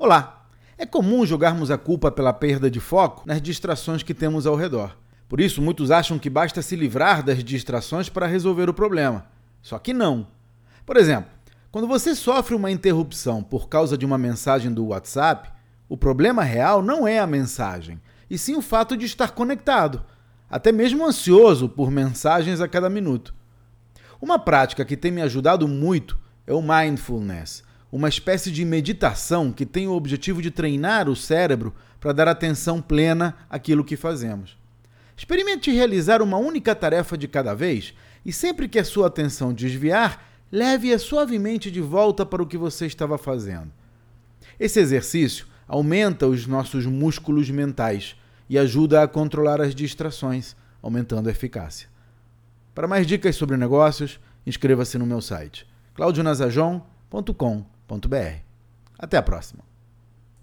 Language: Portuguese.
Olá! É comum jogarmos a culpa pela perda de foco nas distrações que temos ao redor. Por isso, muitos acham que basta se livrar das distrações para resolver o problema. Só que não. Por exemplo, quando você sofre uma interrupção por causa de uma mensagem do WhatsApp, o problema real não é a mensagem, e sim o fato de estar conectado, até mesmo ansioso por mensagens a cada minuto. Uma prática que tem me ajudado muito é o mindfulness uma espécie de meditação que tem o objetivo de treinar o cérebro para dar atenção plena àquilo que fazemos. Experimente realizar uma única tarefa de cada vez e sempre que a sua atenção desviar, leve-a suavemente de volta para o que você estava fazendo. Esse exercício aumenta os nossos músculos mentais e ajuda a controlar as distrações, aumentando a eficácia. Para mais dicas sobre negócios, inscreva-se no meu site claudionazajon.com.br. Até a próxima!